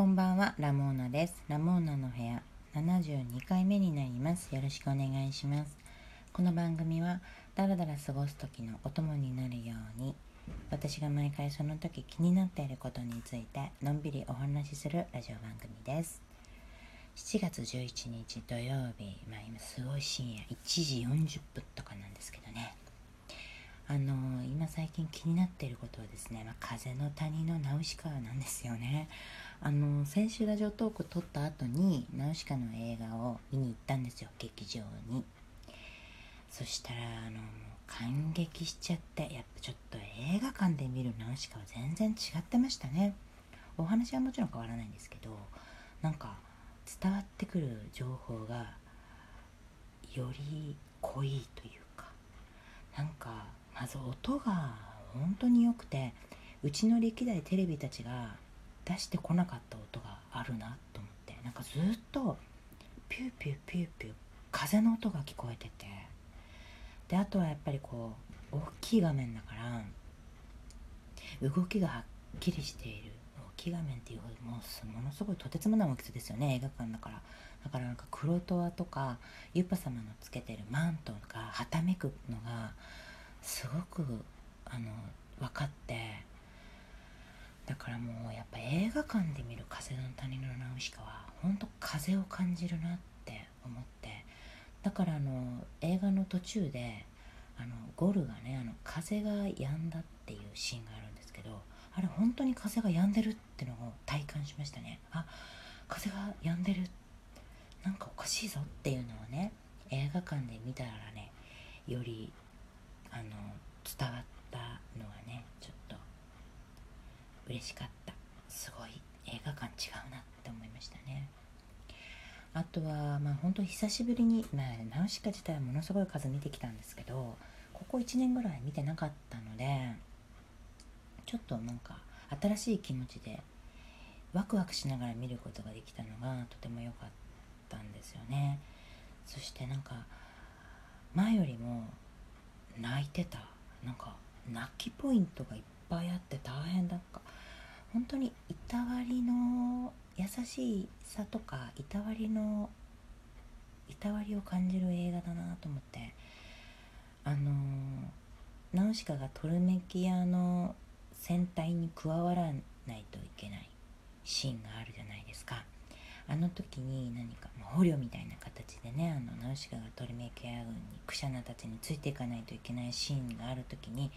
こんばんは、ラモーナです。ラモーナの部屋72回目になります。よろしくお願いします。この番組は、だらだら過ごす時のお供になるように、私が毎回その時気になっていることについて、のんびりお話しするラジオ番組です。7月11日土曜日、まあ今すごい深夜1時40分とかなんですけどね。あの今最近気になっていることはですね、まあ、風の谷のナウシカなんですよね。あの先週ラジオトーク撮った後にナウシカの映画を見に行ったんですよ劇場に。そしたらあの感激しちゃってやっぱちょっと映画館で見るナウシカは全然違ってましたね。お話はもちろん変わらないんですけどなんか伝わってくる情報がより濃いというかなんかまず音が本当に良くてうちの歴代テレビたちが出してこなかった音があるなと思って。なんかずっとピューピューピューピュー風の音が聞こえてて。であとはやっぱりこう大きい画面だから動きがはっきりしている。大きい画面っていうほどもうものすごいとてつもない大きさですよね。映画館だから。だからなんかクロトワとかユパ様のつけてるマントがはためくのがすごくあの分かって。だからもうやっぱ映画館で見る「風の谷のナウシカ」は本当風を感じるなって思ってだからあの映画の途中であのゴルがねあの風が止んだっていうシーンがあるんですけどあれ本当に風が止んでるってのを体感しましたね。あ風が止んでる。なんかおかしいぞっていうのをね映画館で見たらねよりあの伝わったのがねちょっ嬉しかった。すごい映画館違うなって思いましたね。あとはまあ本当久しぶりに、まあ、ナウシカ自体はものすごい数見てきたんですけどここ1年ぐらい見てなかったのでちょっとなんか新しい気持ちでワクワクしながら見ることができたのがとても良かったんですよね。そしてなんか前よりも泣いてた。なんか泣きポイントがいっぱいあって大変だった。本当にいたわりの優しさとかいたわりのいたわりを感じる映画だなと思ってあのナウシカがトルメキアの戦隊に加わらないといけないシーンがあるじゃないですか。あの時に何か捕虜みたいな形でねあのナウシカがトルメキア軍にクシャナたちについていかないといけないシーンがある時に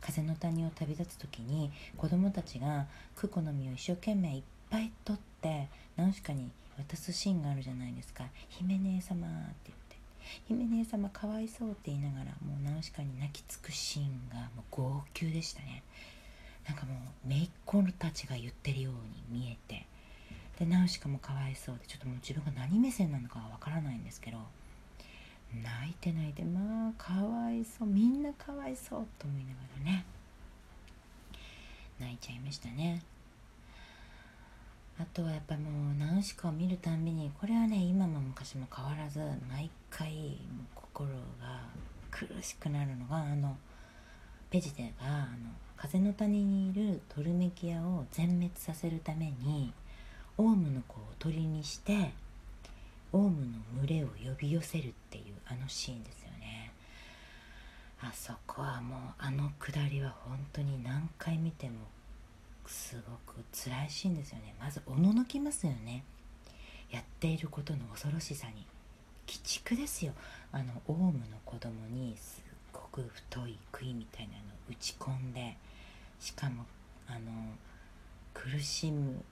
風の谷を旅立つ時に子供たちがクコの実を一生懸命いっぱい取ってナウシカに渡すシーンがあるじゃないですか「姫姉様」って言って「姫姉様かわいそう」って言いながらもうナウシカに泣きつくシーンがもう号泣でしたね。なんかもう姪っ子たちが言ってるように見えて。でナウシカもかわいそうでちょっともう自分が何目線なのかはわからないんですけど泣いて泣いてまあかわいそうみんなかわいそうと思いながらね。泣いちゃいましたね。あとはやっぱもうナウシカを見るたんびにこれはね今も昔も変わらず毎回心が苦しくなるのがあのペジテがあの風の谷にいるトルメキアを全滅させるためにオウムの子を鳥にしてオウムの群れを呼び寄せるっていうあのシーンですよね。あそこはもうあのくだりは本当に何回見てもすごく辛いシーンですよね。まずおののきますよね。やっていることの恐ろしさに。鬼畜ですよ。あのオウムの子供にすっごく太い杭みたいなのを打ち込んでしかもあの苦しむ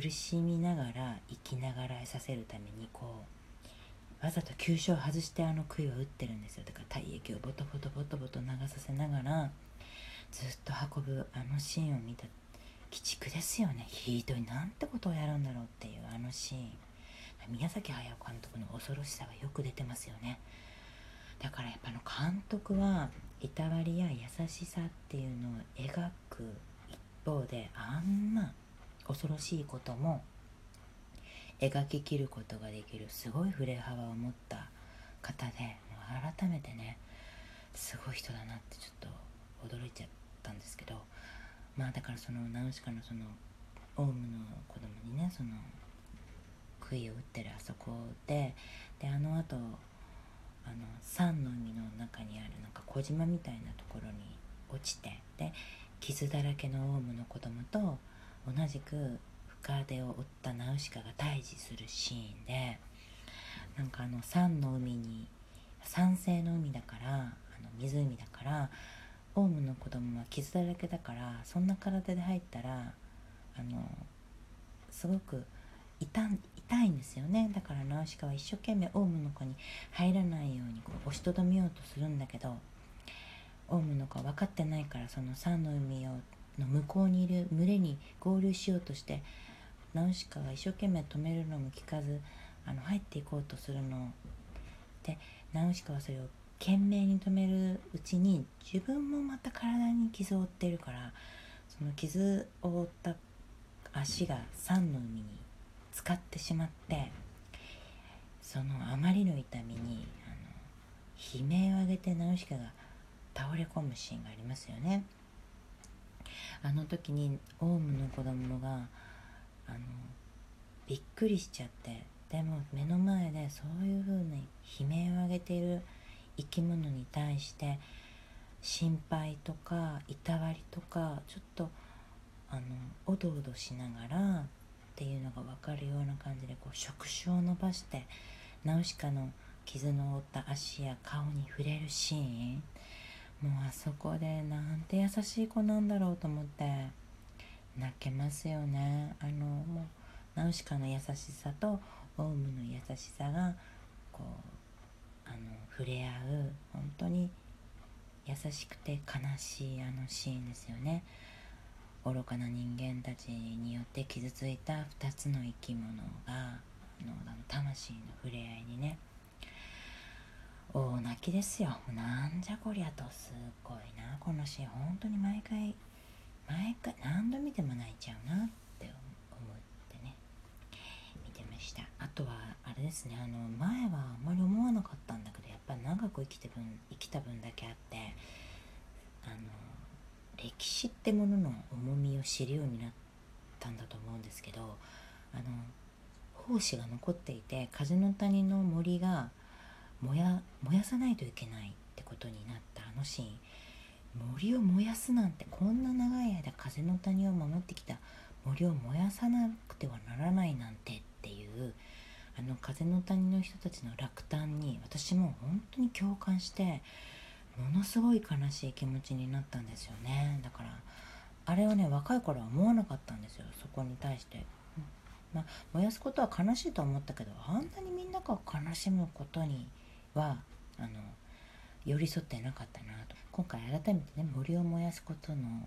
苦しみながら生きながらえさせるためにこうわざと急所を外してあの杭を打ってるんですよ。だから体液をボトボトボトボト流させながらずっと運ぶあのシーンを見た。鬼畜ですよね。ひどい。なんてことをやるんだろうっていうあのシーン。宮崎駿監督の恐ろしさがよく出てますよね。だからやっぱの監督はいたわりや優しさっていうのを描く一方であんな恐ろしいことも描ききることができるすごい振れ幅を持った方で改めてねすごい人だなってちょっと驚いちゃったんですけどまあだからそのナウシカのそのオウムの子供にねその杭を打ってるあそこでであのあとあの山の海の中にあるなんか小島みたいなところに落ちてで傷だらけのオウムの子供と同じく深手を負ったナウシカが対峙するシーンでなんかあの山の海に酸性の海だからあの湖だからオウムの子供は傷だらけだからそんな体で入ったらあのすごく痛痛いんですよね。だからナウシカは一生懸命オウムの子に入らないようにこう押しとどめようとするんだけどオウムの子は分かってないからその山の海をの向こうにいる群れに合流しようとしてナウシカが一生懸命止めるのも聞かずあの入っていこうとするのでナウシカはそれを懸命に止めるうちに自分もまた体に傷を負ってるからその傷を負った足が山の海に浸かってしまってそのあまりの痛みにあの悲鳴を上げてナウシカが倒れ込むシーンがありますよね。あの時にオウムの子供があのびっくりしちゃってでも目の前でそういう風に悲鳴を上げている生き物に対して心配とかいたわりとかちょっとあのおどおどしながらっていうのが分かるような感じでこう触手を伸ばしてナウシカの傷の負った足や顔に触れるシーン。もうあそこでなんて優しい子なんだろうと思って泣けますよね。あのもうナウシカの優しさとオウムの優しさがこうあの触れ合う本当に優しくて悲しいあのシーンですよね。愚かな人間たちによって傷ついた2つの生き物があの魂の触れ合いにね大泣きですよ。なんじゃこりゃとすごいな。このシーン本当に毎回毎回何度見ても泣いちゃうなって思ってね。見てました。あとはあれですね。あの前はあんまり思わなかったんだけどやっぱり長く生きて分生きた分だけあってあの歴史ってものの重みを知るようになったんだと思うんですけどあの胞子が残っていて風の谷の森が燃や燃やさないといけないってことになったあのシーン。森を燃やすなんてこんな長い間風の谷を守ってきた。森を燃やさなくてはならないなんてっていうあの風の谷の人たちの落胆に私も本当に共感してものすごい悲しい気持ちになったんですよね。だからあれはね若い頃は思わなかったんですよ。そこに対して。まあ、燃やすことは悲しいと思ったけどあんなにみんなが悲しむことにはあの寄り添ってなかったなと。今回改めてね森を燃やすことのあの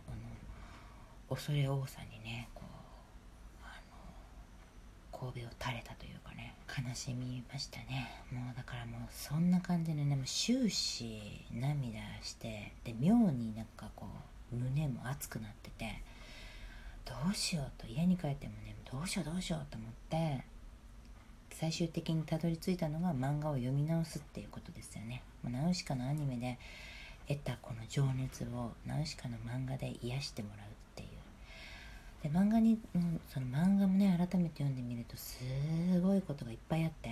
恐れ多さにねこうあの神戸を垂れたというかね悲しみましたね。もうだからもうそんな感じでねもう終始涙してで妙になんかこう胸も熱くなっててどうしようと家に帰ってもねどうしようどうしようと思って最終的にたどり着いたのが漫画を読み直すっていうことですよね。ナウシカのアニメで得たこの情熱をナウシカの漫画で癒してもらうっていう。で漫画にその漫画もね改めて読んでみるとすごいことがいっぱいあって。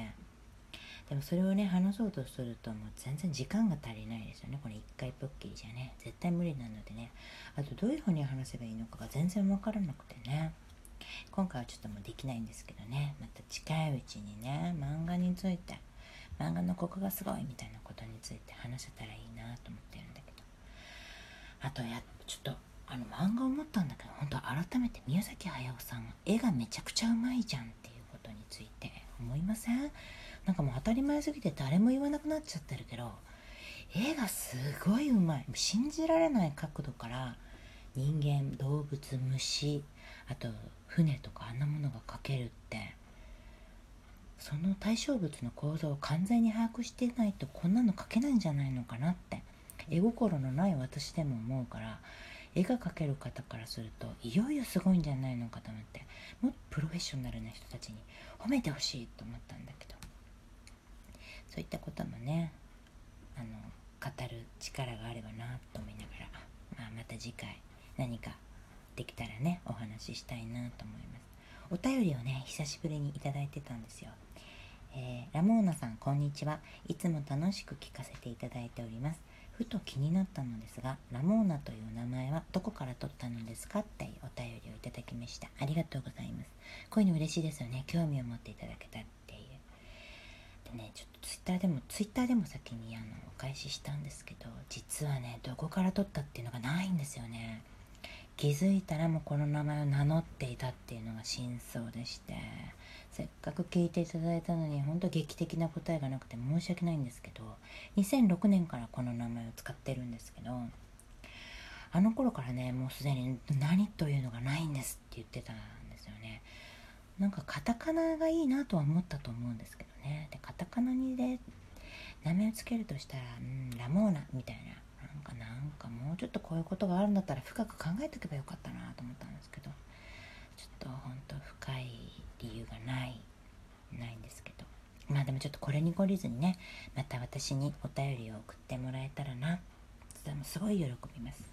でもそれをね話そうとするともう全然時間が足りないですよね。これ一回ぽっきりじゃね。絶対無理なのでね。あとどういうふうに話せばいいのかが全然わからなくてね。今回はちょっともうできないんですけどね。また近いうちにね漫画について漫画のここがすごいみたいなことについて話せたらいいなと思ってるんだけど。あとやちょっとあの漫画思ったんだけど本当改めて宮崎駿さん絵がめちゃくちゃうまいじゃんっていうことについて思いません？なんかもう当たり前すぎて誰も言わなくなっちゃってるけど絵がすごいうまい。信じられない角度から人間動物虫あと船とかあんなものが描けるってその対象物の構造を完全に把握してないとこんなの描けないんじゃないのかなって絵心のない私でも思うから絵が描ける方からするといよいよすごいんじゃないのかと思ってもっとプロフェッショナルな人たちに褒めてほしいと思ったんだけど。そういったこともねあの語る力があればなと思いながら、まあ、また次回何かできたらねお話ししたいなと思います。お便りをね久しぶりにいただいてたんですよ。えー、ラモーナさんこんにちは。いつも楽しく聞かせていただいております。ふと気になったのですがラモーナという名前はどこから取ったのですかってお便りをいただきました。ありがとうございます。こういうの嬉しいですよね。興味を持っていただけたっていう。でねちょっとツイッターでもツイッターでも先にあのお返ししたんですけど実はねどこから取ったっていうのがないんですよね。気づいたらもうこの名前を名乗っていたっていうのが真相でしてせっかく聞いていただいたのに本当劇的な答えがなくて申し訳ないんですけど2006年からこの名前を使ってるんですけどあの頃からねもうすでに何というのがないんですって言ってたんですよね。なんかカタカナがいいなとは思ったと思うんですけどね。でカタカナにで名前を付けるとしたら、うん、ラモーナみたいな。なんかなんかもうちょっとこういうことがあるんだったら深く考えておけばよかったなと思ったんですけど。ちょっと本当深い理由がないないんですけど。まあでもちょっとこれに懲りずにねまた私にお便りを送ってもらえたらな。とてもすごい喜びます。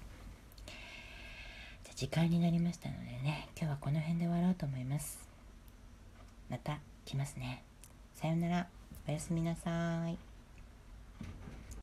じゃ時間になりましたのでね今日はこの辺で終わろうと思います。また来ますね。さようなら。おやすみなさーい。